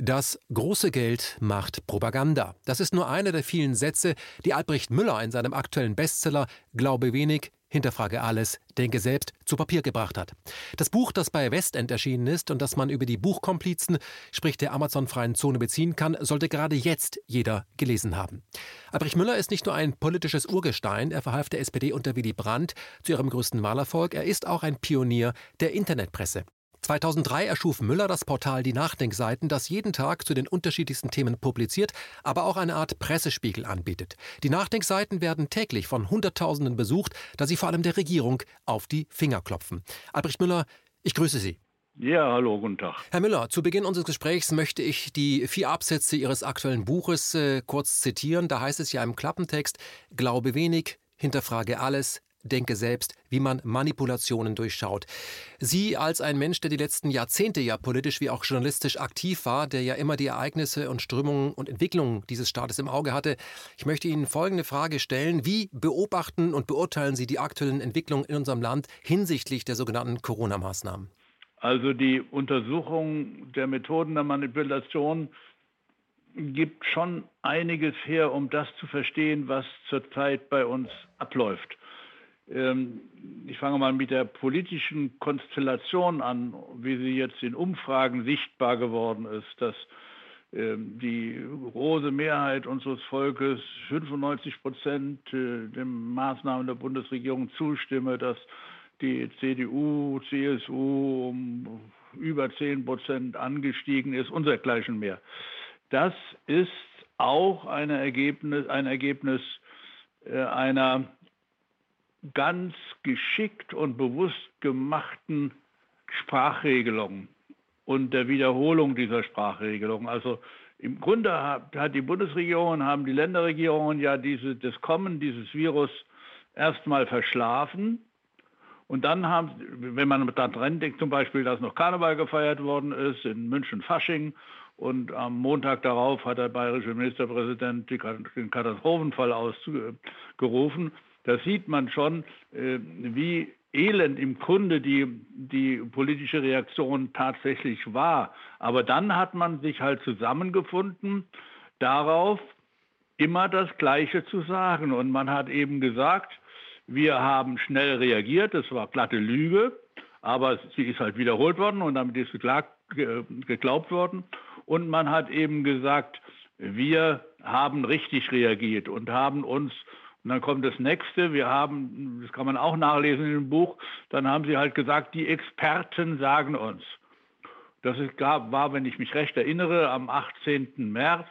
Das große Geld macht Propaganda. Das ist nur einer der vielen Sätze, die Albrecht Müller in seinem aktuellen Bestseller Glaube wenig, hinterfrage alles, denke selbst zu Papier gebracht hat. Das Buch, das bei Westend erschienen ist und das man über die Buchkomplizen, sprich der Amazon-freien Zone beziehen kann, sollte gerade jetzt jeder gelesen haben. Albrecht Müller ist nicht nur ein politisches Urgestein, er verhalf der SPD unter Willy Brandt zu ihrem größten Wahlerfolg, er ist auch ein Pionier der Internetpresse. 2003 erschuf Müller das Portal Die Nachdenkseiten, das jeden Tag zu den unterschiedlichsten Themen publiziert, aber auch eine Art Pressespiegel anbietet. Die Nachdenkseiten werden täglich von Hunderttausenden besucht, da sie vor allem der Regierung auf die Finger klopfen. Albrecht Müller, ich grüße Sie. Ja, hallo, guten Tag. Herr Müller, zu Beginn unseres Gesprächs möchte ich die vier Absätze Ihres aktuellen Buches äh, kurz zitieren. Da heißt es ja im Klappentext, Glaube wenig, hinterfrage alles, Denke selbst, wie man Manipulationen durchschaut. Sie als ein Mensch, der die letzten Jahrzehnte ja politisch wie auch journalistisch aktiv war, der ja immer die Ereignisse und Strömungen und Entwicklungen dieses Staates im Auge hatte, ich möchte Ihnen folgende Frage stellen. Wie beobachten und beurteilen Sie die aktuellen Entwicklungen in unserem Land hinsichtlich der sogenannten Corona-Maßnahmen? Also die Untersuchung der Methoden der Manipulation gibt schon einiges her, um das zu verstehen, was zurzeit bei uns abläuft. Ähm, ich fange mal mit der politischen Konstellation an, wie sie jetzt in Umfragen sichtbar geworden ist, dass ähm, die große Mehrheit unseres Volkes, 95 Prozent, äh, den Maßnahmen der Bundesregierung zustimme, dass die CDU, CSU um über 10 Prozent angestiegen ist und dergleichen mehr. Das ist auch ein Ergebnis, ein Ergebnis äh, einer ganz geschickt und bewusst gemachten Sprachregelungen und der Wiederholung dieser Sprachregelungen. Also im Grunde hat, hat die Bundesregierung, haben die Länderregierungen ja diese, das Kommen dieses Virus erstmal verschlafen. Und dann haben, wenn man daran denkt, zum Beispiel, dass noch Karneval gefeiert worden ist in München Fasching und am Montag darauf hat der bayerische Ministerpräsident den Katastrophenfall ausgerufen. Da sieht man schon, äh, wie elend im Grunde die, die politische Reaktion tatsächlich war. Aber dann hat man sich halt zusammengefunden, darauf immer das Gleiche zu sagen. Und man hat eben gesagt, wir haben schnell reagiert, das war glatte Lüge, aber sie ist halt wiederholt worden und damit ist geglaubt worden. Und man hat eben gesagt, wir haben richtig reagiert und haben uns und dann kommt das nächste, wir haben, das kann man auch nachlesen in dem Buch, dann haben sie halt gesagt, die Experten sagen uns. Das gab, war, wenn ich mich recht erinnere, am 18. März,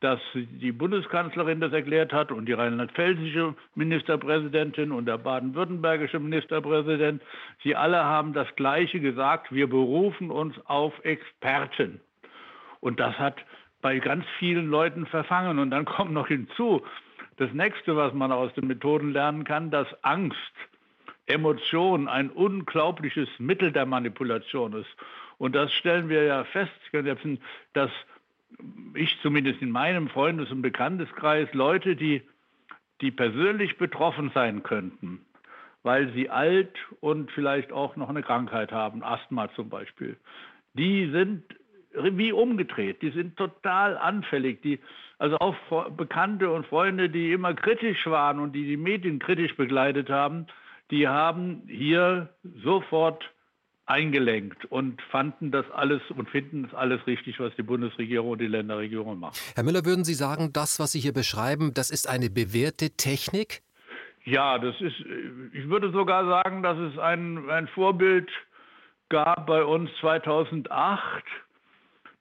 dass die Bundeskanzlerin das erklärt hat und die rheinland-pfälzische Ministerpräsidentin und der baden-württembergische Ministerpräsident. Sie alle haben das Gleiche gesagt, wir berufen uns auf Experten. Und das hat bei ganz vielen Leuten verfangen. Und dann kommt noch hinzu, das nächste, was man aus den Methoden lernen kann, dass Angst, Emotion ein unglaubliches Mittel der Manipulation ist. Und das stellen wir ja fest, dass ich zumindest in meinem Freundes- und Bekannteskreis Leute, die, die persönlich betroffen sein könnten, weil sie alt und vielleicht auch noch eine Krankheit haben, Asthma zum Beispiel, die sind wie umgedreht. Die sind total anfällig. Die, also auch Bekannte und Freunde, die immer kritisch waren und die die Medien kritisch begleitet haben, die haben hier sofort eingelenkt und fanden das alles und finden das alles richtig, was die Bundesregierung und die Länderregierung machen. Herr Müller, würden Sie sagen, das, was Sie hier beschreiben, das ist eine bewährte Technik? Ja, das ist, ich würde sogar sagen, dass es ein, ein Vorbild gab bei uns 2008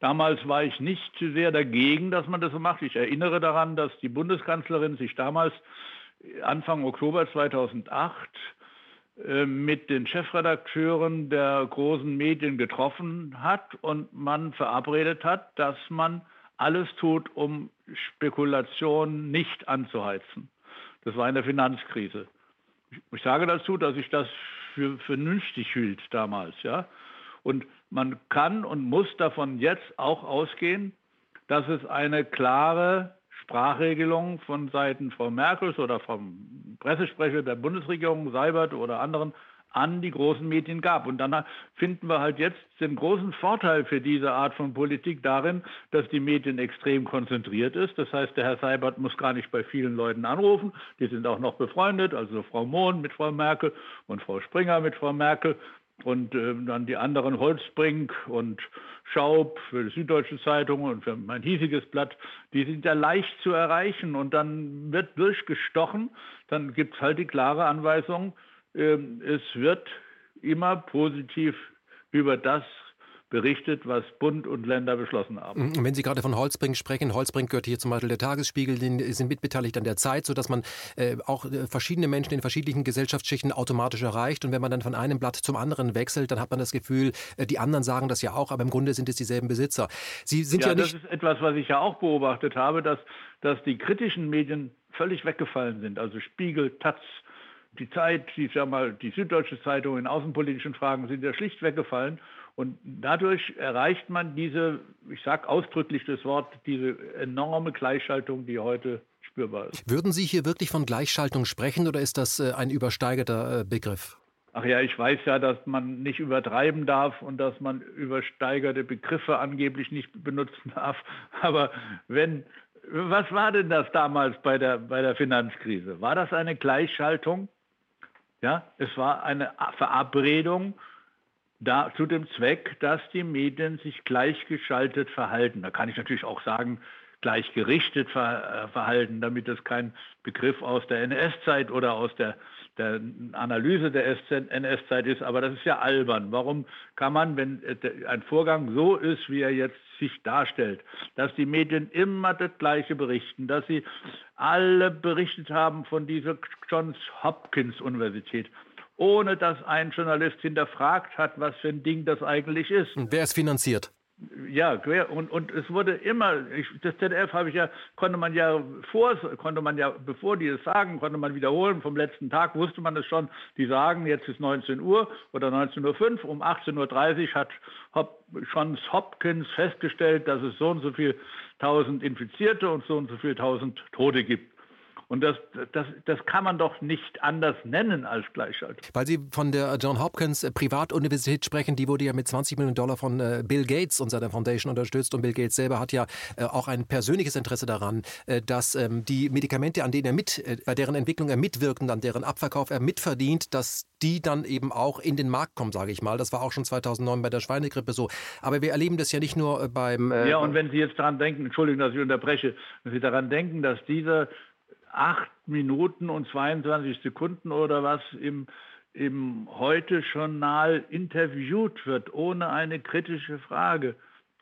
Damals war ich nicht sehr dagegen, dass man das so macht. Ich erinnere daran, dass die Bundeskanzlerin sich damals Anfang Oktober 2008 äh, mit den Chefredakteuren der großen Medien getroffen hat und man verabredet hat, dass man alles tut, um Spekulation nicht anzuheizen. Das war in der Finanzkrise. Ich sage dazu, dass ich das für vernünftig hielt damals, ja. Und man kann und muss davon jetzt auch ausgehen, dass es eine klare Sprachregelung von Seiten Frau Merkels oder vom Pressesprecher der Bundesregierung, Seibert oder anderen an die großen Medien gab. Und dann finden wir halt jetzt den großen Vorteil für diese Art von Politik darin, dass die Medien extrem konzentriert ist. Das heißt, der Herr Seibert muss gar nicht bei vielen Leuten anrufen. Die sind auch noch befreundet, also Frau Mohn mit Frau Merkel und Frau Springer mit Frau Merkel und äh, dann die anderen Holzbrink und Schaub für die Süddeutsche Zeitung und für mein hiesiges Blatt, die sind ja leicht zu erreichen. Und dann wird durchgestochen, dann gibt es halt die klare Anweisung, ähm, es wird immer positiv über das berichtet, was Bund und Länder beschlossen haben. Mhm. Wenn Sie gerade von Holzbrink sprechen, Holzbrink gehört hier zum Beispiel der Tagesspiegel, die sind mitbeteiligt an der Zeit, sodass man äh, auch äh, verschiedene Menschen in verschiedenen Gesellschaftsschichten automatisch erreicht. Und wenn man dann von einem Blatt zum anderen wechselt, dann hat man das Gefühl, äh, die anderen sagen das ja auch, aber im Grunde sind es dieselben Besitzer. Sie sind ja, ja nicht. Das ist etwas, was ich ja auch beobachtet habe, dass, dass die kritischen Medien völlig weggefallen sind. Also Spiegel, Taz, die Zeit, die, sag mal, die Süddeutsche Zeitung in außenpolitischen Fragen sind ja schlicht weggefallen. Und dadurch erreicht man diese, ich sage ausdrücklich das Wort, diese enorme Gleichschaltung, die heute spürbar ist. Würden Sie hier wirklich von Gleichschaltung sprechen oder ist das äh, ein übersteigerter äh, Begriff? Ach ja, ich weiß ja, dass man nicht übertreiben darf und dass man übersteigerte Begriffe angeblich nicht benutzen darf. Aber wenn, was war denn das damals bei der, bei der Finanzkrise? War das eine Gleichschaltung? Ja, es war eine Verabredung da, zu dem Zweck, dass die Medien sich gleichgeschaltet verhalten. Da kann ich natürlich auch sagen, gleichgerichtet ver, äh, verhalten, damit das kein Begriff aus der NS-Zeit oder aus der, der Analyse der NS-Zeit ist. Aber das ist ja albern. Warum kann man, wenn äh, ein Vorgang so ist, wie er jetzt sich darstellt, dass die Medien immer das Gleiche berichten, dass sie alle berichtet haben von dieser Johns Hopkins Universität, ohne dass ein Journalist hinterfragt hat, was für ein Ding das eigentlich ist. Und wer es finanziert? Ja, und, und es wurde immer, ich, das ZDF habe ich ja, konnte man ja vor, konnte man ja, bevor die es sagen, konnte man wiederholen, vom letzten Tag wusste man es schon, die sagen, jetzt ist 19 Uhr oder 19.05 Uhr, um 18.30 Uhr hat Hop, Johns Hopkins festgestellt, dass es so und so viel tausend Infizierte und so und so viel tausend Tote gibt. Und das, das, das kann man doch nicht anders nennen als Gleichschaltung. Weil Sie von der John Hopkins äh, Privatuniversität sprechen, die wurde ja mit 20 Millionen Dollar von äh, Bill Gates und seiner Foundation unterstützt. Und Bill Gates selber hat ja äh, auch ein persönliches Interesse daran, dass ähm, die Medikamente, an denen er mit, bei deren Entwicklung er mitwirkt und an deren Abverkauf er mitverdient, dass die dann eben auch in den Markt kommen, sage ich mal. Das war auch schon 2009 bei der Schweinegrippe so. Aber wir erleben das ja nicht nur beim... Äh ja, und wenn Sie jetzt daran denken, Entschuldigung, dass ich unterbreche, wenn Sie daran denken, dass dieser acht Minuten und 22 Sekunden oder was im, im Heute-Journal interviewt wird, ohne eine kritische Frage.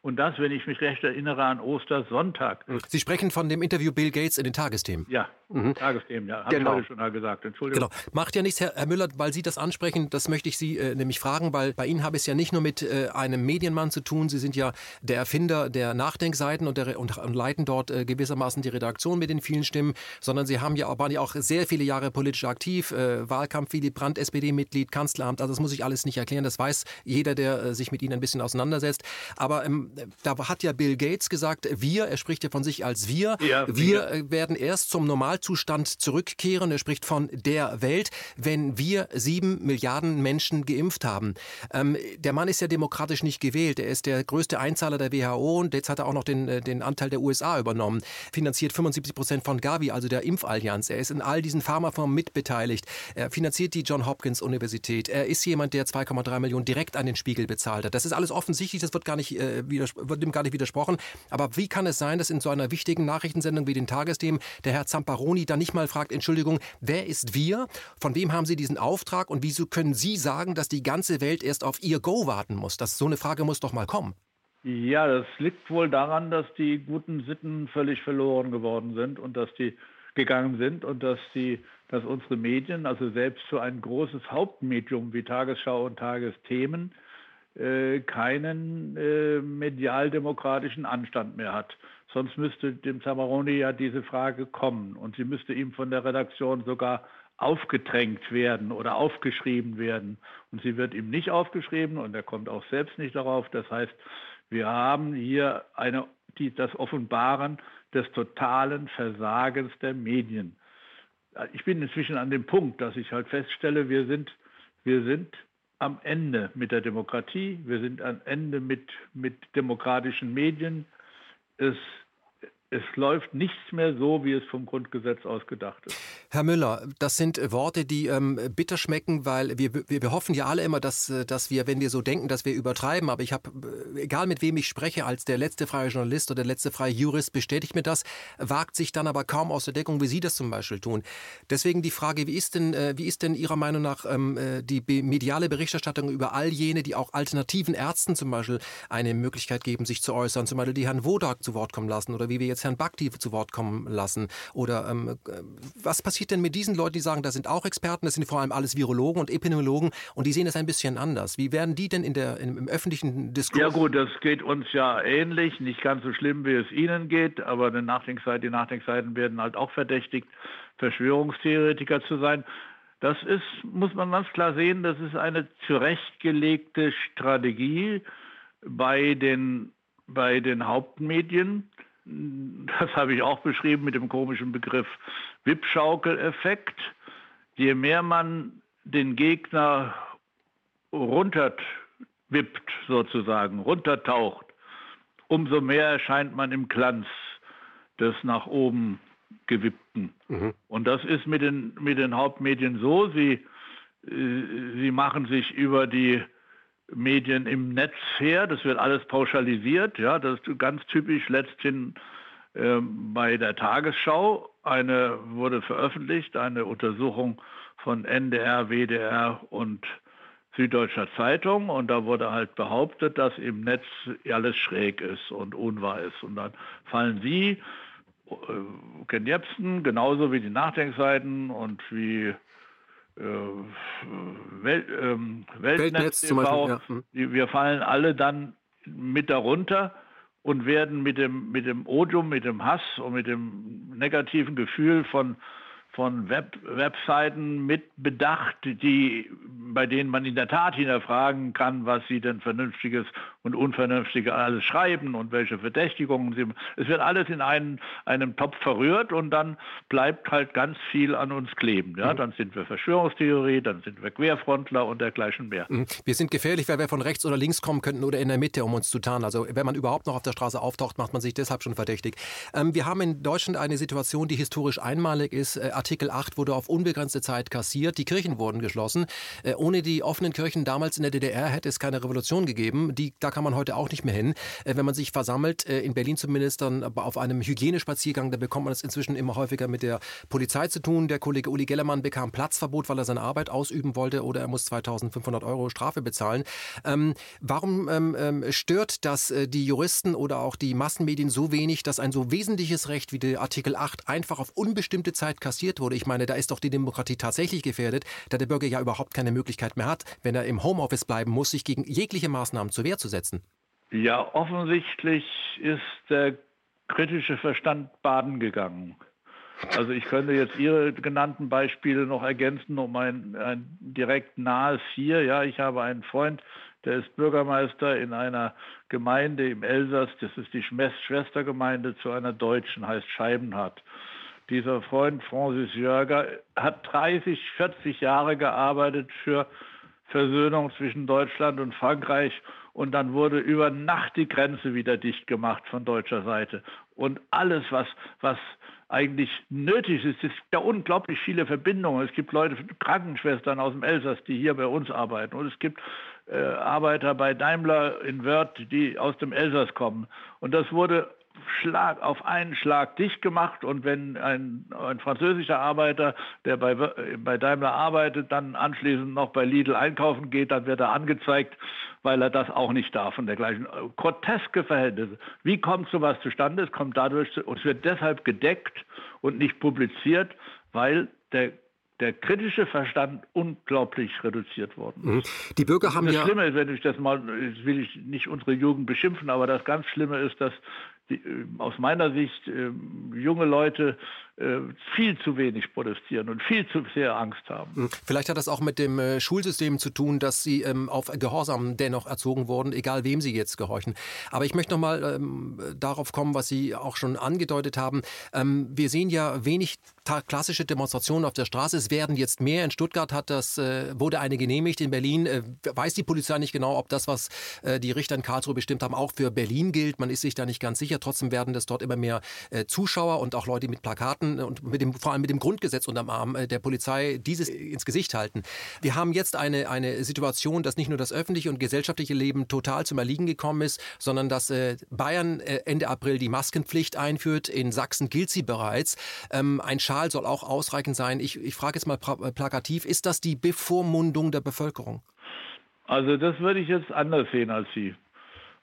Und das, wenn ich mich recht erinnere, an Ostersonntag. Sie sprechen von dem Interview Bill Gates in den Tagesthemen. Ja, mhm. Tagesthemen, ja. Habe genau. ich schon mal gesagt. Entschuldigung. Genau. Macht ja nichts, Herr, Herr, Müller, weil Sie das ansprechen, das möchte ich Sie äh, nämlich fragen, weil bei Ihnen habe ich es ja nicht nur mit äh, einem Medienmann zu tun. Sie sind ja der Erfinder der Nachdenkseiten und, der, und, und leiten dort äh, gewissermaßen die Redaktion mit den vielen Stimmen, sondern Sie haben ja, waren ja auch sehr viele Jahre politisch aktiv. Äh, Wahlkampf Willy Brandt, SPD-Mitglied, Kanzleramt. Also das muss ich alles nicht erklären. Das weiß jeder, der äh, sich mit Ihnen ein bisschen auseinandersetzt. Aber ähm, da hat ja Bill Gates gesagt, wir, er spricht ja von sich als wir, ja, wir ja. werden erst zum Normalzustand zurückkehren. Er spricht von der Welt, wenn wir sieben Milliarden Menschen geimpft haben. Ähm, der Mann ist ja demokratisch nicht gewählt. Er ist der größte Einzahler der WHO und jetzt hat er auch noch den, äh, den Anteil der USA übernommen. Finanziert 75 Prozent von Gavi, also der Impfallianz. Er ist in all diesen Pharmafirmen mitbeteiligt. Er finanziert die John Hopkins Universität. Er ist jemand, der 2,3 Millionen direkt an den Spiegel bezahlt hat. Das ist alles offensichtlich, das wird gar nicht, äh, wird dem gar nicht widersprochen. Aber wie kann es sein, dass in so einer wichtigen Nachrichtensendung wie den Tagesthemen der Herr Zamparoni da nicht mal fragt, Entschuldigung, wer ist wir? Von wem haben Sie diesen Auftrag? Und wieso können Sie sagen, dass die ganze Welt erst auf Ihr Go warten muss? Das, so eine Frage muss doch mal kommen. Ja, das liegt wohl daran, dass die guten Sitten völlig verloren geworden sind und dass die gegangen sind und dass die, dass unsere Medien, also selbst für ein großes Hauptmedium wie Tagesschau und Tagesthemen, keinen äh, medialdemokratischen Anstand mehr hat. Sonst müsste dem Zamaroni ja diese Frage kommen und sie müsste ihm von der Redaktion sogar aufgedrängt werden oder aufgeschrieben werden. Und sie wird ihm nicht aufgeschrieben und er kommt auch selbst nicht darauf. Das heißt, wir haben hier eine, die, das Offenbaren des totalen Versagens der Medien. Ich bin inzwischen an dem Punkt, dass ich halt feststelle, wir sind wir sind am Ende mit der Demokratie, wir sind am Ende mit, mit demokratischen Medien. Es es läuft nichts mehr so, wie es vom Grundgesetz aus gedacht ist. Herr Müller, das sind Worte, die ähm, bitter schmecken, weil wir, wir, wir, hoffen ja alle immer, dass, äh, dass wir, wenn wir so denken, dass wir übertreiben. Aber ich habe, äh, egal mit wem ich spreche, als der letzte freie Journalist oder der letzte freie Jurist bestätigt mir das, wagt sich dann aber kaum aus der Deckung, wie Sie das zum Beispiel tun. Deswegen die Frage, wie ist denn, äh, wie ist denn Ihrer Meinung nach ähm, die mediale Berichterstattung über all jene, die auch alternativen Ärzten zum Beispiel eine Möglichkeit geben, sich zu äußern, zum Beispiel die Herrn Wodak zu Wort kommen lassen oder wie wir jetzt Herrn Bakti zu Wort kommen lassen? Oder ähm, was passiert denn mit diesen Leuten, die sagen, das sind auch Experten, das sind vor allem alles Virologen und Epidemiologen und die sehen das ein bisschen anders? Wie werden die denn in der, im, im öffentlichen Diskurs? Ja gut, das geht uns ja ähnlich, nicht ganz so schlimm, wie es Ihnen geht, aber die Nachdenkseiten, die Nachdenkseiten werden halt auch verdächtigt, Verschwörungstheoretiker zu sein. Das ist, muss man ganz klar sehen, das ist eine zurechtgelegte Strategie bei den, bei den Hauptmedien, das habe ich auch beschrieben mit dem komischen Begriff Wippschaukeleffekt. Je mehr man den Gegner runterwippt, sozusagen, runtertaucht, umso mehr erscheint man im Glanz des nach oben gewippten. Mhm. Und das ist mit den, mit den Hauptmedien so, sie, äh, sie machen sich über die Medien im Netz her. Das wird alles pauschalisiert. Ja, das ist ganz typisch letzthin äh, bei der Tagesschau. Eine wurde veröffentlicht, eine Untersuchung von NDR, WDR und Süddeutscher Zeitung und da wurde halt behauptet, dass im Netz alles schräg ist und unwahr ist. Und dann fallen Sie, äh, Ken Jebsen, genauso wie die Nachdenkseiten und wie Welt, ähm, Weltnetz, Weltnetz TV, Beispiel, ja. hm. wir fallen alle dann mit darunter und werden mit dem, mit dem Odium, mit dem Hass und mit dem negativen Gefühl von von Web Webseiten mit bedacht, die, bei denen man in der Tat hinterfragen kann, was sie denn Vernünftiges und Unvernünftiges alles schreiben und welche Verdächtigungen sie. Es wird alles in einen, einem Topf verrührt und dann bleibt halt ganz viel an uns kleben. Ja? Mhm. Dann sind wir Verschwörungstheorie, dann sind wir Querfrontler und dergleichen mehr. Mhm. Wir sind gefährlich, weil wir von rechts oder links kommen könnten oder in der Mitte, um uns zu tarnen. Also wenn man überhaupt noch auf der Straße auftaucht, macht man sich deshalb schon verdächtig. Ähm, wir haben in Deutschland eine Situation, die historisch einmalig ist. Äh, Artikel 8 wurde auf unbegrenzte Zeit kassiert, die Kirchen wurden geschlossen. Äh, ohne die offenen Kirchen damals in der DDR hätte es keine Revolution gegeben. Die, da kann man heute auch nicht mehr hin. Äh, wenn man sich versammelt, äh, in Berlin zumindest dann auf einem Hygienespaziergang, da bekommt man es inzwischen immer häufiger mit der Polizei zu tun. Der Kollege Uli Gellermann bekam Platzverbot, weil er seine Arbeit ausüben wollte oder er muss 2500 Euro Strafe bezahlen. Ähm, warum ähm, ähm, stört das die Juristen oder auch die Massenmedien so wenig, dass ein so wesentliches Recht wie der Artikel 8 einfach auf unbestimmte Zeit kassiert wurde? Ich meine, da ist doch die Demokratie tatsächlich gefährdet, da der Bürger ja überhaupt keine Möglichkeit mehr hat, wenn er im Homeoffice bleiben muss, sich gegen jegliche Maßnahmen zur Wehr zu setzen. Ja, offensichtlich ist der kritische Verstand baden gegangen. Also ich könnte jetzt Ihre genannten Beispiele noch ergänzen um ein, ein direkt nahes hier. Ja, ich habe einen Freund, der ist Bürgermeister in einer Gemeinde im Elsass. Das ist die Schwestergemeinde zu einer deutschen, heißt Scheibenhardt. Dieser Freund Francis Jörger hat 30, 40 Jahre gearbeitet für Versöhnung zwischen Deutschland und Frankreich und dann wurde über Nacht die Grenze wieder dicht gemacht von deutscher Seite. Und alles, was, was eigentlich nötig ist, es gibt ja unglaublich viele Verbindungen. Es gibt Leute, Krankenschwestern aus dem Elsass, die hier bei uns arbeiten. Und es gibt äh, Arbeiter bei Daimler in Wörth, die aus dem Elsass kommen. Und das wurde Schlag auf einen Schlag dicht gemacht und wenn ein, ein französischer Arbeiter, der bei, bei Daimler arbeitet, dann anschließend noch bei Lidl einkaufen geht, dann wird er angezeigt, weil er das auch nicht darf und dergleichen. Groteske Verhältnisse. Wie kommt sowas zustande? Es kommt dadurch, und es wird deshalb gedeckt und nicht publiziert, weil der der kritische Verstand unglaublich reduziert worden ist. Mhm. Die Bürger haben das ja... Schlimme ist, wenn ich das mal, will ich nicht unsere Jugend beschimpfen, aber das ganz Schlimme ist, dass äh, aus meiner Sicht äh, junge Leute äh, viel zu wenig protestieren und viel zu sehr Angst haben. Hm. Vielleicht hat das auch mit dem äh, Schulsystem zu tun, dass sie ähm, auf Gehorsam dennoch erzogen wurden, egal wem sie jetzt gehorchen. Aber ich möchte noch mal ähm, darauf kommen, was Sie auch schon angedeutet haben. Ähm, wir sehen ja wenig klassische Demonstrationen auf der Straße. Es werden jetzt mehr. In Stuttgart hat das, wurde eine genehmigt. In Berlin weiß die Polizei nicht genau, ob das, was die Richter in Karlsruhe bestimmt haben, auch für Berlin gilt. Man ist sich da nicht ganz sicher. Trotzdem werden das dort immer mehr äh, Zuschauer und auch Leute mit Plakaten und mit dem, vor allem mit dem Grundgesetz unterm Arm äh, der Polizei dieses ins Gesicht halten. Wir haben jetzt eine, eine Situation, dass nicht nur das öffentliche und gesellschaftliche Leben total zum Erliegen gekommen ist, sondern dass äh, Bayern Ende April die Maskenpflicht einführt. In Sachsen gilt sie bereits. Ähm, ein Schal soll auch ausreichend sein. Ich, ich frage jetzt mal äh, plakativ, ist das die Bevormundung der Bevölkerung? Also das würde ich jetzt anders sehen als Sie.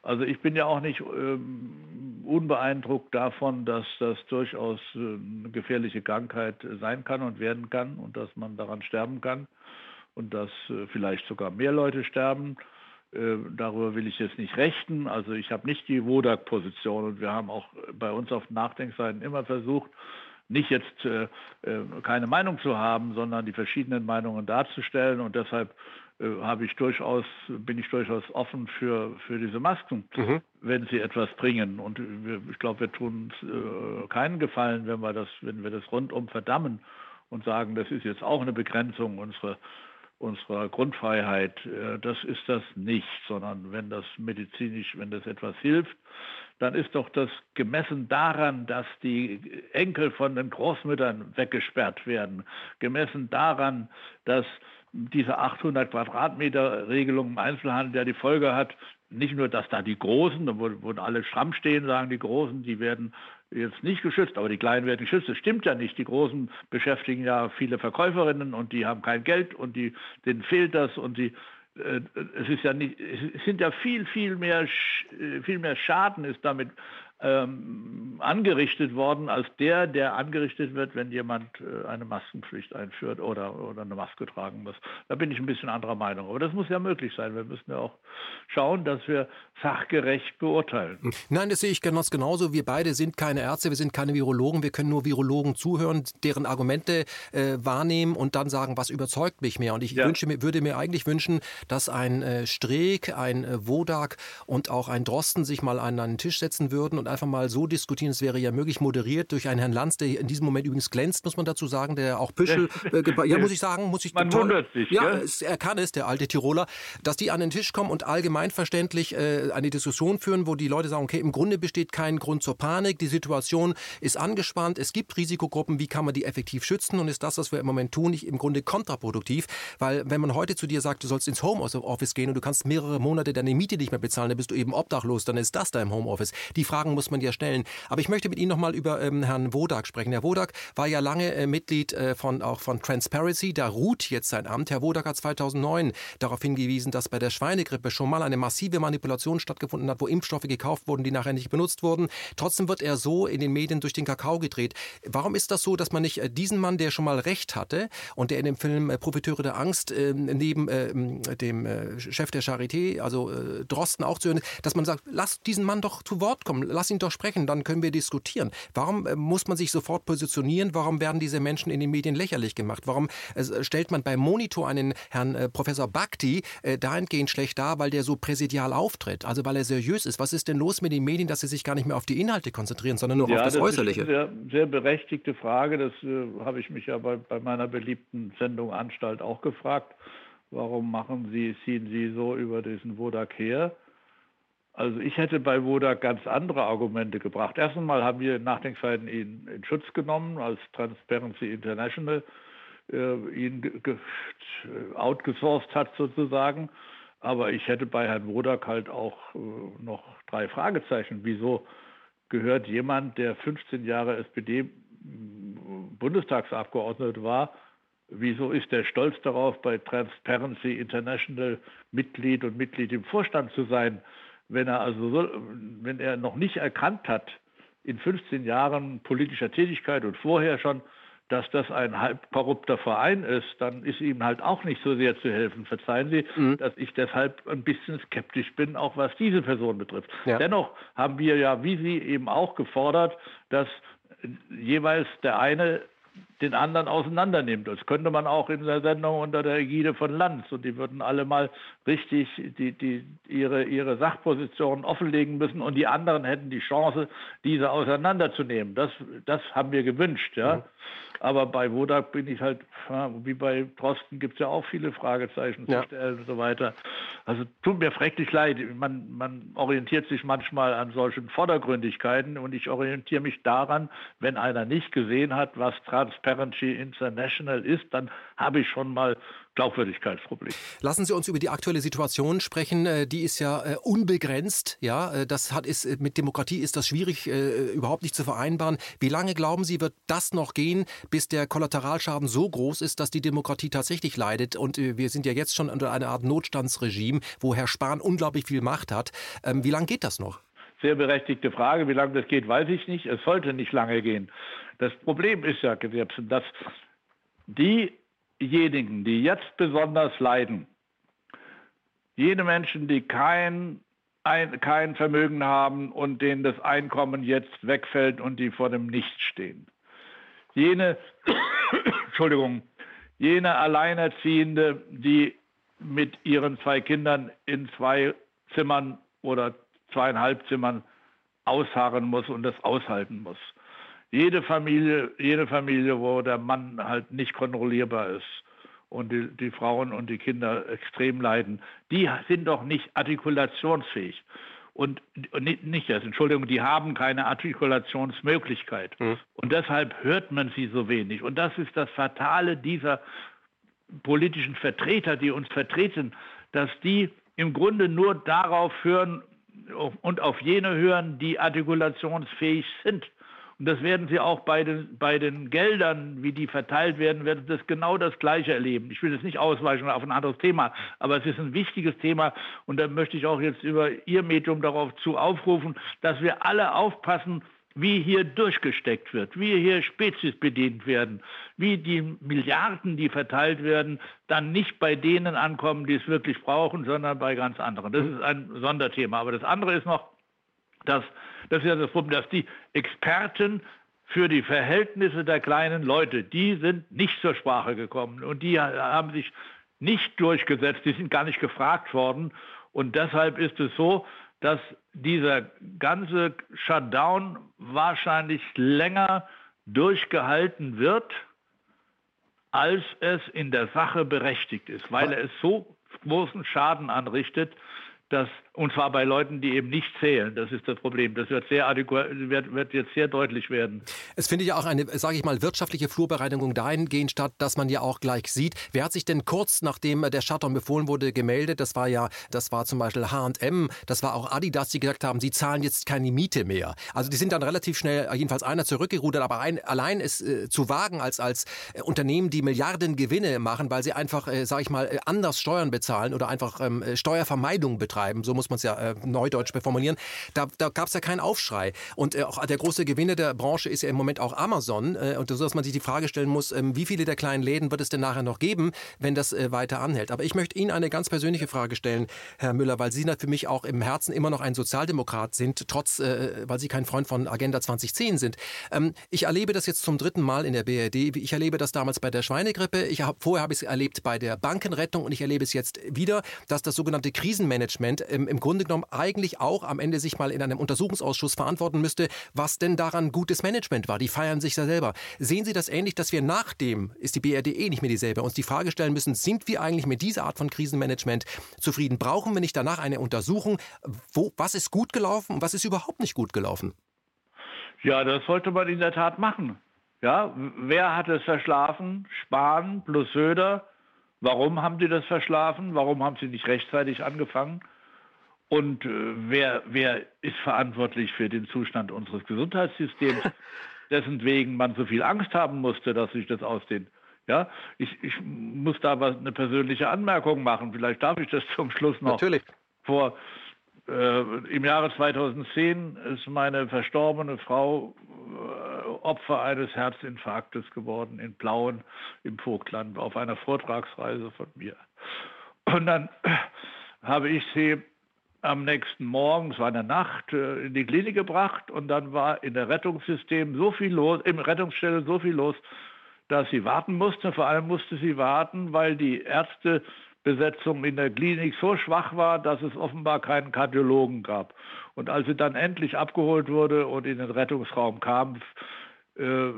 Also ich bin ja auch nicht ähm, unbeeindruckt davon, dass das durchaus äh, eine gefährliche Krankheit sein kann und werden kann und dass man daran sterben kann und dass äh, vielleicht sogar mehr Leute sterben. Äh, darüber will ich jetzt nicht rechten. Also ich habe nicht die Wodak-Position und wir haben auch bei uns auf Nachdenkseiten immer versucht, nicht jetzt äh, äh, keine Meinung zu haben, sondern die verschiedenen Meinungen darzustellen. Und deshalb habe ich durchaus, bin ich durchaus offen für, für diese Masken, mhm. wenn sie etwas bringen. Und wir, ich glaube, wir tun uns äh, keinen Gefallen, wenn wir das, wenn wir das rundum verdammen und sagen, das ist jetzt auch eine Begrenzung unserer unserer Grundfreiheit. Äh, das ist das nicht, sondern wenn das medizinisch, wenn das etwas hilft, dann ist doch das gemessen daran, dass die Enkel von den Großmüttern weggesperrt werden, gemessen daran, dass diese 800 Quadratmeter Regelung im Einzelhandel ja die Folge hat, nicht nur, dass da die Großen, da wo, alle stramm stehen, sagen die Großen, die werden jetzt nicht geschützt, aber die Kleinen werden geschützt. Das stimmt ja nicht. Die Großen beschäftigen ja viele Verkäuferinnen und die haben kein Geld und die, denen fehlt das und die, äh, es ist ja nicht, es sind ja viel, viel mehr, äh, viel mehr Schaden ist damit ähm, angerichtet worden als der, der angerichtet wird, wenn jemand äh, eine Maskenpflicht einführt oder, oder eine Maske tragen muss. Da bin ich ein bisschen anderer Meinung. Aber das muss ja möglich sein. Wir müssen ja auch schauen, dass wir fachgerecht beurteilen. Nein, das sehe ich ganz genauso. Wir beide sind keine Ärzte, wir sind keine Virologen. Wir können nur Virologen zuhören, deren Argumente äh, wahrnehmen und dann sagen, was überzeugt mich mehr. Und ich ja. wünsche, würde mir eigentlich wünschen, dass ein äh, Streeck, ein äh, Wodak und auch ein Drosten sich mal an einen Tisch setzen würden und einfach mal so diskutieren. Es wäre ja möglich, moderiert durch einen Herrn Lanz, der in diesem Moment übrigens glänzt, muss man dazu sagen, der auch Püschel, äh, ja, muss ich sagen, muss ich Man wundert sich, ja, es, er kann es, der alte Tiroler, dass die an den Tisch kommen und allgemeinverständlich äh, eine Diskussion führen, wo die Leute sagen, okay, im Grunde besteht kein Grund zur Panik, die Situation ist angespannt, es gibt Risikogruppen, wie kann man die effektiv schützen und ist das, was wir im Moment tun, nicht im Grunde kontraproduktiv, weil wenn man heute zu dir sagt, du sollst ins Homeoffice gehen und du kannst mehrere Monate deine Miete nicht mehr bezahlen, dann bist du eben obdachlos, dann ist das da im Homeoffice. Die Fragen muss man ja stellen. Aber ich möchte mit Ihnen noch mal über ähm, Herrn Wodak sprechen. Herr Wodak war ja lange äh, Mitglied äh, von, auch von Transparency. Da ruht jetzt sein Amt. Herr Wodak hat 2009 darauf hingewiesen, dass bei der Schweinegrippe schon mal eine massive Manipulation stattgefunden hat, wo Impfstoffe gekauft wurden, die nachher nicht benutzt wurden. Trotzdem wird er so in den Medien durch den Kakao gedreht. Warum ist das so, dass man nicht äh, diesen Mann, der schon mal Recht hatte und der in dem Film äh, Profiteure der Angst äh, neben äh, dem äh, Chef der Charité, also Drosten auch zu hören, dass man sagt, lass diesen Mann doch zu Wort kommen, lass ihn doch sprechen dann können wir diskutieren. Warum äh, muss man sich sofort positionieren? Warum werden diese Menschen in den Medien lächerlich gemacht? Warum äh, stellt man beim Monitor einen Herrn äh, Professor Bhakti dahingehend schlecht dar, weil der so präsidial auftritt, also weil er seriös ist? Was ist denn los mit den Medien, dass sie sich gar nicht mehr auf die Inhalte konzentrieren, sondern nur ja, auf das, das Äußerliche? Ist eine sehr, sehr berechtigte Frage. Das äh, habe ich mich ja bei, bei meiner beliebten Sendung Anstalt auch gefragt. Warum machen Sie, ziehen Sie so über diesen Wodak her? Also ich hätte bei Woda ganz andere Argumente gebracht. Erst einmal haben wir in Nachdenkzeiten ihn in Schutz genommen, als Transparency International äh, ihn outgesourced hat sozusagen. Aber ich hätte bei Herrn Wodak halt auch äh, noch drei Fragezeichen. Wieso gehört jemand, der 15 Jahre SPD-Bundestagsabgeordnet war, wieso ist er stolz darauf, bei Transparency International Mitglied und Mitglied im Vorstand zu sein? Wenn er also so, wenn er noch nicht erkannt hat in 15 Jahren politischer Tätigkeit und vorher schon, dass das ein halb korrupter Verein ist, dann ist ihm halt auch nicht so sehr zu helfen. Verzeihen Sie, mhm. dass ich deshalb ein bisschen skeptisch bin, auch was diese Person betrifft. Ja. Dennoch haben wir ja, wie Sie eben auch gefordert, dass jeweils der eine den anderen auseinandernimmt. Das könnte man auch in der Sendung unter der Ägide von Lanz und die würden alle mal richtig die, die, ihre, ihre Sachpositionen offenlegen müssen und die anderen hätten die Chance, diese auseinanderzunehmen. Das, das haben wir gewünscht. Ja. Mhm. Aber bei Wodak bin ich halt, wie bei Drosten gibt es ja auch viele Fragezeichen ja. zu stellen und so weiter. Also tut mir schrecklich leid. Man, man orientiert sich manchmal an solchen Vordergründigkeiten und ich orientiere mich daran, wenn einer nicht gesehen hat, was Transparency International ist, dann habe ich schon mal Glaubwürdigkeitsproblem. Lassen Sie uns über die aktuelle Situation sprechen. Äh, die ist ja äh, unbegrenzt. Ja, äh, das hat ist mit Demokratie ist das schwierig überhaupt nicht zu vereinbaren. Wie lange glauben Sie wird das noch gehen, bis der Kollateralschaden so groß ist, dass die Demokratie tatsächlich leidet? Und wir sind ja jetzt schon unter einer Art Notstandsregime, wo Herr Spahn unglaublich viel Macht hat. Ähm, wie lange geht das noch? Sehr berechtigte Frage. Wie lange das geht, weiß ich nicht. Es sollte nicht lange gehen. Das Problem ist ja, dass die diejenigen, die jetzt besonders leiden, jene Menschen, die kein, ein, kein Vermögen haben und denen das Einkommen jetzt wegfällt und die vor dem Nichts stehen. Jene, Entschuldigung, jene Alleinerziehende, die mit ihren zwei Kindern in zwei Zimmern oder zweieinhalb Zimmern ausharren muss und das aushalten muss jede Familie, jede Familie, wo der Mann halt nicht kontrollierbar ist und die, die Frauen und die Kinder extrem leiden, die sind doch nicht artikulationsfähig. Und nicht, nicht das, Entschuldigung, die haben keine Artikulationsmöglichkeit. Mhm. Und deshalb hört man sie so wenig. Und das ist das Fatale dieser politischen Vertreter, die uns vertreten, dass die im Grunde nur darauf hören und auf jene hören, die artikulationsfähig sind. Und das werden Sie auch bei den, bei den Geldern, wie die verteilt werden, werden Sie das genau das Gleiche erleben. Ich will jetzt nicht ausweichen auf ein anderes Thema, aber es ist ein wichtiges Thema und da möchte ich auch jetzt über Ihr Medium darauf zu aufrufen, dass wir alle aufpassen, wie hier durchgesteckt wird, wie hier Spezies bedient werden, wie die Milliarden, die verteilt werden, dann nicht bei denen ankommen, die es wirklich brauchen, sondern bei ganz anderen. Das ist ein Sonderthema. Aber das andere ist noch, dass das ist ja das Problem, dass die Experten für die Verhältnisse der kleinen Leute, die sind nicht zur Sprache gekommen und die haben sich nicht durchgesetzt, die sind gar nicht gefragt worden. Und deshalb ist es so, dass dieser ganze Shutdown wahrscheinlich länger durchgehalten wird, als es in der Sache berechtigt ist, weil er es so großen Schaden anrichtet, dass, und zwar bei Leuten, die eben nicht zählen. Das ist das Problem. Das wird, sehr wird, wird jetzt sehr deutlich werden. Es findet ja auch eine, sage ich mal, wirtschaftliche Flurbereinigung dahingehend statt, dass man ja auch gleich sieht, wer hat sich denn kurz nachdem der Shutdown befohlen wurde gemeldet? Das war ja, das war zum Beispiel H&M, das war auch Adidas, die gesagt haben, sie zahlen jetzt keine Miete mehr. Also die sind dann relativ schnell, jedenfalls einer zurückgerudert, aber ein, allein es äh, zu wagen als, als äh, Unternehmen, die Milliarden Gewinne machen, weil sie einfach, äh, sage ich mal, äh, anders Steuern bezahlen oder einfach ähm, äh, Steuervermeidung betreiben, so muss man es ja äh, neudeutsch formulieren, da, da gab es ja keinen Aufschrei. Und äh, auch der große Gewinner der Branche ist ja im Moment auch Amazon. Äh, und so, dass man sich die Frage stellen muss, ähm, wie viele der kleinen Läden wird es denn nachher noch geben, wenn das äh, weiter anhält. Aber ich möchte Ihnen eine ganz persönliche Frage stellen, Herr Müller, weil Sie für mich auch im Herzen immer noch ein Sozialdemokrat sind, trotz, äh, weil Sie kein Freund von Agenda 2010 sind. Ähm, ich erlebe das jetzt zum dritten Mal in der BRD. Ich erlebe das damals bei der Schweinegrippe. Ich hab, vorher habe ich es erlebt bei der Bankenrettung und ich erlebe es jetzt wieder, dass das sogenannte Krisenmanagement Parlament im, Grunde genommen eigentlich auch am Ende sich mal in einem Untersuchungsausschuss verantworten müsste, was denn daran gutes Management war. Die feiern sich da selber. Sehen Sie das ähnlich, dass wir nach dem, ist die BRD eh nicht mehr dieselbe, uns die Frage stellen müssen, sind wir eigentlich mit dieser Art von Krisenmanagement zufrieden? Brauchen wir nicht danach eine Untersuchung, wo, was ist gut gelaufen und was ist überhaupt nicht gut gelaufen? Ja, das sollte man in der Tat machen. Ja, wer hat es verschlafen? Spahn plus Söder. Warum haben die das verschlafen? Warum haben sie nicht rechtzeitig angefangen? Und äh, wer, wer ist verantwortlich für den Zustand unseres Gesundheitssystems, dessen wegen man so viel Angst haben musste, dass sich das ausdehnt? Ja, ich, ich muss da was, eine persönliche Anmerkung machen. Vielleicht darf ich das zum Schluss noch. Natürlich. Vor äh, im Jahre 2010 ist meine verstorbene Frau Opfer eines Herzinfarktes geworden in Plauen im Vogtland auf einer Vortragsreise von mir. Und dann habe ich sie am nächsten Morgen, es war in der Nacht, äh, in die Klinik gebracht und dann war in der Rettungssystem so viel los, im Rettungsstelle so viel los, dass sie warten musste. Vor allem musste sie warten, weil die Ärztebesetzung in der Klinik so schwach war, dass es offenbar keinen Kardiologen gab. Und als sie dann endlich abgeholt wurde und in den Rettungsraum kam, äh,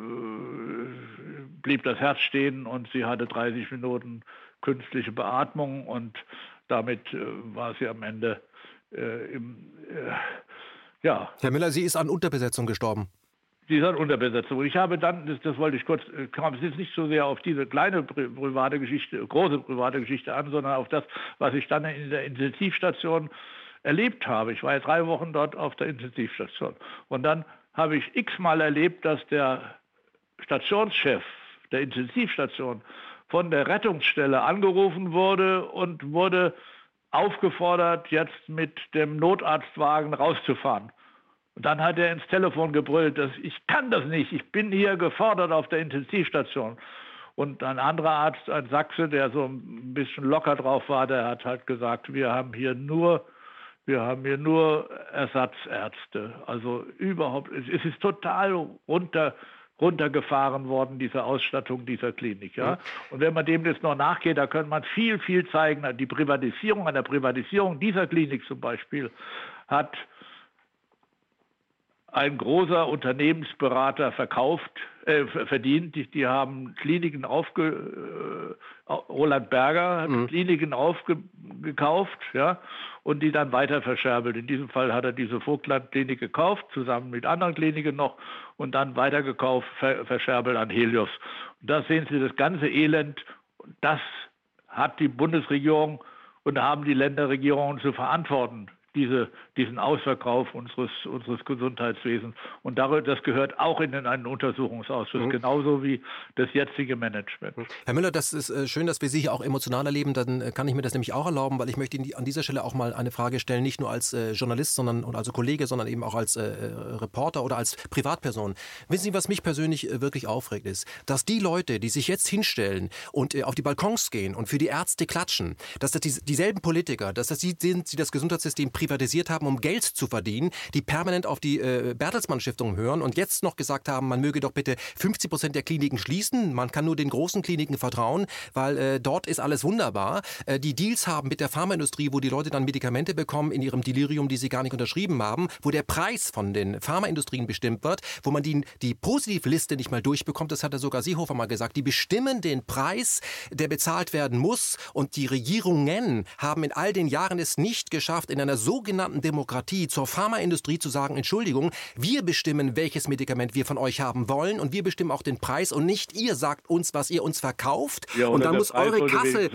blieb das Herz stehen und sie hatte 30 Minuten künstliche Beatmung und damit äh, war sie am Ende äh, im, äh, ja. Herr Müller, sie ist an Unterbesetzung gestorben. Sie ist an Unterbesetzung. Ich habe dann, das, das wollte ich kurz, äh, kam es jetzt nicht so sehr auf diese kleine private Geschichte, große private Geschichte an, sondern auf das, was ich dann in der Intensivstation erlebt habe. Ich war ja drei Wochen dort auf der Intensivstation. Und dann habe ich x-mal erlebt, dass der Stationschef der Intensivstation von der Rettungsstelle angerufen wurde und wurde aufgefordert, jetzt mit dem Notarztwagen rauszufahren. Und dann hat er ins Telefon gebrüllt, dass ich kann das nicht, ich bin hier gefordert auf der Intensivstation. Und ein anderer Arzt, ein Sachse, der so ein bisschen locker drauf war, der hat halt gesagt, wir haben hier nur, wir haben hier nur Ersatzärzte. Also überhaupt, es ist total runter, runtergefahren worden, diese Ausstattung dieser Klinik. Ja? Und wenn man dem jetzt noch nachgeht, da könnte man viel, viel zeigen. Die Privatisierung, an der Privatisierung dieser Klinik zum Beispiel hat ein großer Unternehmensberater verkauft, äh, verdient. Die, die, haben Kliniken aufge, äh, Roland Berger hat mhm. Kliniken aufgekauft, ja, und die dann weiter verscherbelt. In diesem Fall hat er diese Vogtland-Klinik gekauft, zusammen mit anderen Kliniken noch, und dann weitergekauft, ver, verscherbelt an Helios. Und da sehen Sie das ganze Elend. Das hat die Bundesregierung und haben die Länderregierungen zu verantworten diese, diesen Ausverkauf unseres, unseres Gesundheitswesens. Und das gehört auch in einen Untersuchungsausschuss, mhm. genauso wie das jetzige Management. Mhm. Herr Müller, das ist äh, schön, dass wir Sie hier auch emotional erleben. Dann äh, kann ich mir das nämlich auch erlauben, weil ich möchte Ihnen an dieser Stelle auch mal eine Frage stellen, nicht nur als äh, Journalist sondern, und also Kollege, sondern eben auch als Reporter oder als Privatperson. Wissen Sie, was mich persönlich wirklich aufregt, ist, dass die Leute, die sich jetzt hinstellen und auf die Balkons gehen und für die Ärzte klatschen, dass das dieselben Politiker, dass das die sind, die das Gesundheitssystem privatisiert haben, um Geld zu verdienen, die permanent auf die äh, Bertelsmann Stiftung hören und jetzt noch gesagt haben, man möge doch bitte 50 Prozent der Kliniken schließen. Man kann nur den großen Kliniken vertrauen, weil äh, dort ist alles wunderbar. Äh, die Deals haben mit der Pharmaindustrie, wo die Leute dann Medikamente bekommen in ihrem Delirium, die sie gar nicht unterschrieben haben, wo der Preis von den Pharmaindustrien bestimmt wird, wo man die, die Positivliste nicht mal durchbekommt. Das hat er sogar Seehofer mal gesagt. Die bestimmen den Preis, der bezahlt werden muss. Und die Regierungen haben in all den Jahren es nicht geschafft, in einer so sogenannten Demokratie zur Pharmaindustrie zu sagen, Entschuldigung, wir bestimmen, welches Medikament wir von euch haben wollen und wir bestimmen auch den Preis und nicht ihr sagt uns, was ihr uns verkauft ja, und dann muss eure Kasse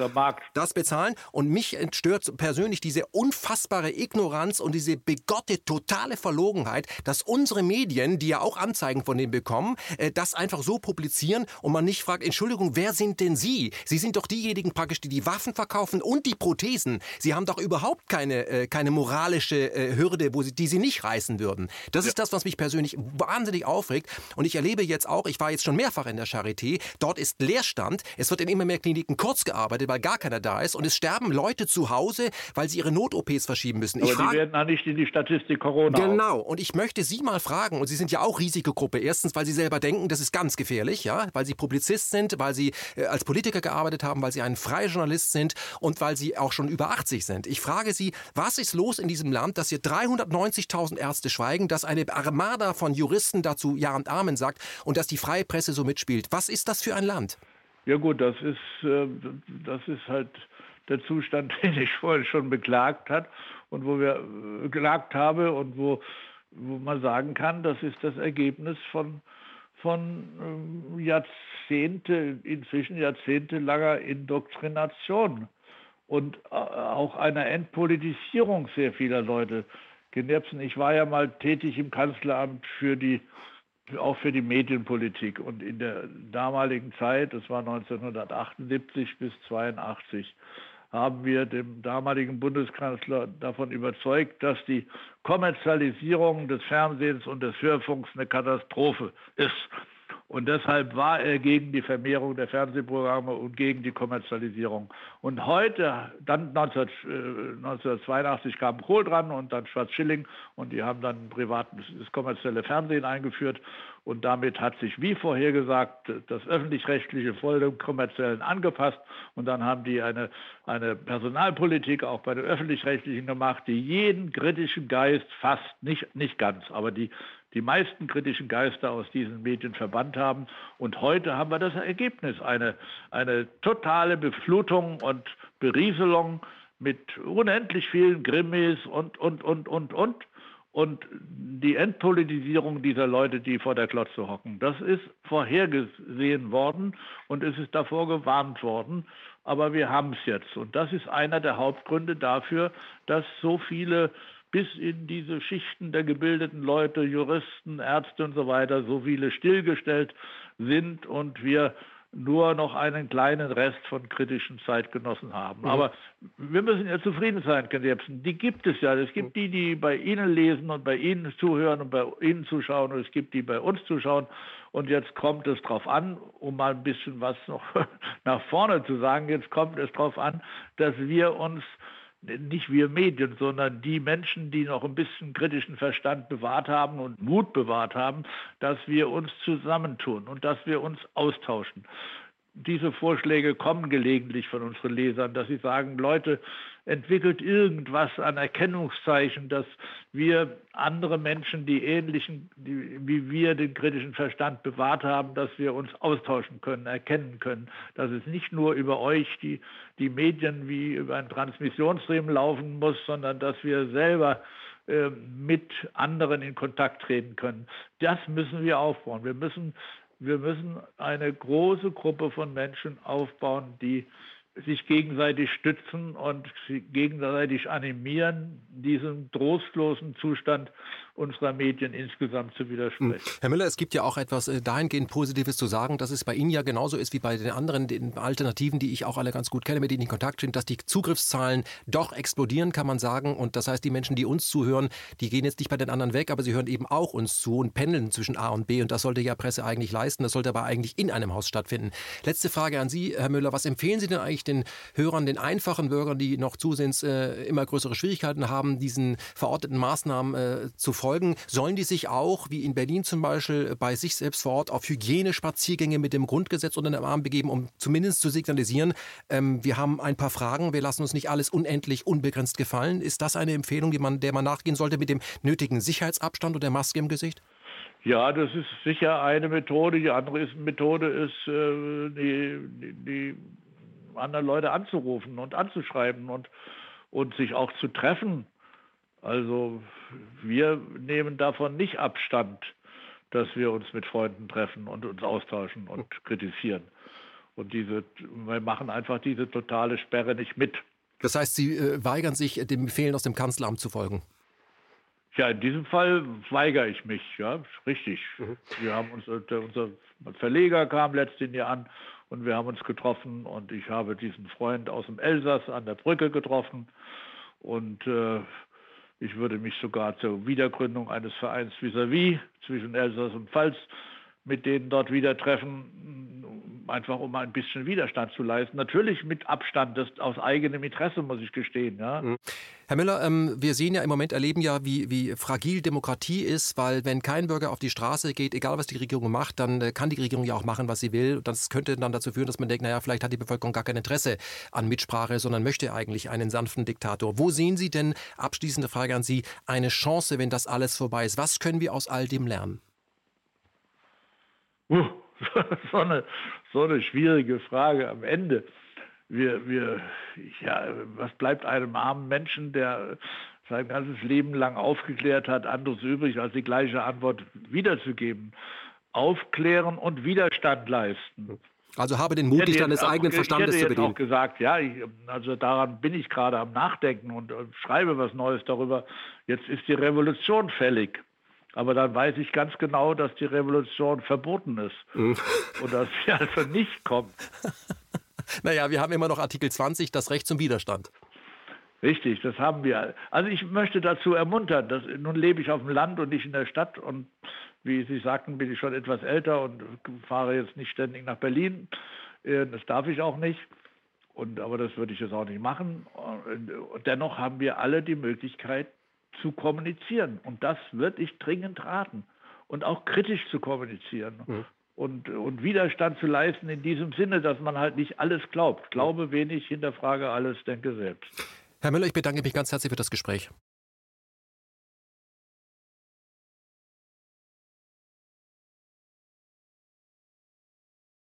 das bezahlen und mich stört persönlich diese unfassbare Ignoranz und diese begotte totale Verlogenheit, dass unsere Medien, die ja auch Anzeigen von denen bekommen, äh, das einfach so publizieren und man nicht fragt, Entschuldigung, wer sind denn Sie? Sie sind doch diejenigen praktisch, die die Waffen verkaufen und die Prothesen. Sie haben doch überhaupt keine, äh, keine Moral moralische äh, Hürde, wo sie, die sie nicht reißen würden. Das ja. ist das, was mich persönlich wahnsinnig aufregt. Und ich erlebe jetzt auch, ich war jetzt schon mehrfach in der Charité, dort ist Leerstand. Es wird in immer mehr Kliniken kurz gearbeitet, weil gar keiner da ist. Und es sterben Leute zu Hause, weil sie ihre Not-OPs verschieben müssen. Aber ich die werden auch nicht in die Statistik Corona. Genau. Und ich möchte Sie mal fragen, und Sie sind ja auch Risikogruppe. Erstens, weil Sie selber denken, das ist ganz gefährlich, ja, weil Sie Publizist sind, weil Sie äh, als Politiker gearbeitet haben, weil Sie ein freier Journalist sind und weil Sie auch schon über 80 sind. Ich frage Sie, was ist los in diesem Land, dass hier 390.000 Ärzte schweigen, dass eine Armada von Juristen dazu Ja und Amen sagt und dass die freie Presse so mitspielt. Was ist das für ein Land? Ja gut, das ist, äh, das ist halt der Zustand, den ich vorhin schon beklagt hat und wo wir äh, geklagt habe und wo, wo man sagen kann, das ist das Ergebnis von, von ähm, Jahrzehnte, inzwischen jahrzehntelanger Indoktrination und äh, auch einer Entpolitisierung sehr vieler Leute. Genepsen, ich war ja mal tätig im Kanzleramt für die, auch für die Medienpolitik und in der damaligen Zeit, das war 1978 bis 82, haben wir dem damaligen Bundeskanzler davon überzeugt, dass die Kommerzialisierung des Fernsehens und des Hörfunks eine Katastrophe ist. Und deshalb war er gegen die Vermehrung der Fernsehprogramme und gegen die Kommerzialisierung. Und heute, dann 19, äh, 1982 kam Kohl dran und dann Schwarz-Schilling und die haben dann privates das kommerzielle Fernsehen eingeführt. Und damit hat sich, wie vorhergesagt, das öffentlich-rechtliche voll dem kommerziellen angepasst. Und dann haben die eine, eine Personalpolitik auch bei den öffentlich-rechtlichen gemacht, die jeden kritischen Geist fast, nicht, nicht ganz, aber die die meisten kritischen Geister aus diesen Medien verbannt haben. Und heute haben wir das Ergebnis, eine, eine totale Beflutung und Berieselung mit unendlich vielen Grimmis und, und, und, und, und. Und die Entpolitisierung dieser Leute, die vor der Klotze hocken, das ist vorhergesehen worden und es ist davor gewarnt worden. Aber wir haben es jetzt. Und das ist einer der Hauptgründe dafür, dass so viele bis in diese Schichten der gebildeten Leute, Juristen, Ärzte und so weiter, so viele stillgestellt sind und wir nur noch einen kleinen Rest von kritischen Zeitgenossen haben. Mhm. Aber wir müssen ja zufrieden sein, Ken Jebsen. Die gibt es ja. Es gibt die, die bei Ihnen lesen und bei Ihnen zuhören und bei Ihnen zuschauen und es gibt die bei uns zuschauen. Und jetzt kommt es darauf an, um mal ein bisschen was noch nach vorne zu sagen, jetzt kommt es darauf an, dass wir uns nicht wir Medien, sondern die Menschen, die noch ein bisschen kritischen Verstand bewahrt haben und Mut bewahrt haben, dass wir uns zusammentun und dass wir uns austauschen. Diese Vorschläge kommen gelegentlich von unseren Lesern, dass sie sagen, Leute, entwickelt irgendwas an Erkennungszeichen, dass wir andere Menschen, die ähnlichen, die, wie wir den kritischen Verstand bewahrt haben, dass wir uns austauschen können, erkennen können, dass es nicht nur über euch, die, die Medien wie über einen Transmissionsstream laufen muss, sondern dass wir selber äh, mit anderen in Kontakt treten können. Das müssen wir aufbauen. Wir müssen wir müssen eine große Gruppe von Menschen aufbauen, die sich gegenseitig stützen und gegenseitig animieren, diesem trostlosen Zustand unserer Medien insgesamt zu widersprechen. Hm. Herr Müller, es gibt ja auch etwas äh, dahingehend Positives zu sagen, dass es bei Ihnen ja genauso ist wie bei den anderen den Alternativen, die ich auch alle ganz gut kenne, mit denen ich in Kontakt stehe, dass die Zugriffszahlen doch explodieren, kann man sagen. Und das heißt, die Menschen, die uns zuhören, die gehen jetzt nicht bei den anderen weg, aber sie hören eben auch uns zu und pendeln zwischen A und B. Und das sollte ja Presse eigentlich leisten. Das sollte aber eigentlich in einem Haus stattfinden. Letzte Frage an Sie, Herr Müller. Was empfehlen Sie denn eigentlich den Hörern, den einfachen Bürgern, die noch zusehends äh, immer größere Schwierigkeiten haben, diesen verorteten Maßnahmen äh, zu folgen? Folgen, sollen die sich auch, wie in Berlin zum Beispiel, bei sich selbst vor Ort auf Hygienespaziergänge mit dem Grundgesetz unter den Arm begeben, um zumindest zu signalisieren, ähm, wir haben ein paar Fragen, wir lassen uns nicht alles unendlich unbegrenzt gefallen. Ist das eine Empfehlung, die man, der man nachgehen sollte mit dem nötigen Sicherheitsabstand und der Maske im Gesicht? Ja, das ist sicher eine Methode. Die andere ist, Methode ist, äh, die, die, die anderen Leute anzurufen und anzuschreiben und, und sich auch zu treffen. Also wir nehmen davon nicht Abstand, dass wir uns mit Freunden treffen und uns austauschen und kritisieren. Und diese, wir machen einfach diese totale Sperre nicht mit. Das heißt, Sie äh, weigern sich, dem Befehlen aus dem Kanzleramt zu folgen? Ja, in diesem Fall weigere ich mich, ja, richtig. Mhm. Wir haben uns, äh, unser Verleger kam letztes Jahr an und wir haben uns getroffen und ich habe diesen Freund aus dem Elsass an der Brücke getroffen und äh, ich würde mich sogar zur Wiedergründung eines Vereins vis-à-vis -vis zwischen Elsass und Pfalz mit denen dort wieder treffen, einfach um ein bisschen Widerstand zu leisten. Natürlich mit Abstand, das aus eigenem Interesse, muss ich gestehen. Ja. Mhm. Herr Müller, ähm, wir sehen ja im Moment, erleben ja, wie, wie fragil Demokratie ist, weil wenn kein Bürger auf die Straße geht, egal was die Regierung macht, dann äh, kann die Regierung ja auch machen, was sie will. Das könnte dann dazu führen, dass man denkt, naja, vielleicht hat die Bevölkerung gar kein Interesse an Mitsprache, sondern möchte eigentlich einen sanften Diktator. Wo sehen Sie denn, abschließende Frage an Sie, eine Chance, wenn das alles vorbei ist? Was können wir aus all dem lernen? Uh, so, eine, so eine schwierige Frage am Ende wir, wir, ja, was bleibt einem armen Menschen, der sein ganzes Leben lang aufgeklärt hat, anderes übrig, als die gleiche Antwort wiederzugeben? Aufklären und Widerstand leisten. Also habe den Mut, dich deines eigenen Verstandes hätte zu bedienen. Ich habe auch gesagt, ja, ich, also daran bin ich gerade am Nachdenken und, und schreibe was Neues darüber. Jetzt ist die Revolution fällig. Aber dann weiß ich ganz genau, dass die Revolution verboten ist mhm. und dass sie also nicht kommt. naja, wir haben immer noch Artikel 20, das Recht zum Widerstand. Richtig, das haben wir. Also ich möchte dazu ermuntern, dass nun lebe ich auf dem Land und nicht in der Stadt und wie Sie sagten, bin ich schon etwas älter und fahre jetzt nicht ständig nach Berlin. Äh, das darf ich auch nicht. Und, aber das würde ich jetzt auch nicht machen. Und dennoch haben wir alle die Möglichkeit zu kommunizieren. Und das würde ich dringend raten. Und auch kritisch zu kommunizieren. Mhm. Und, und Widerstand zu leisten in diesem Sinne, dass man halt nicht alles glaubt. Glaube wenig, hinterfrage alles, denke selbst. Herr Müller, ich bedanke mich ganz herzlich für das Gespräch.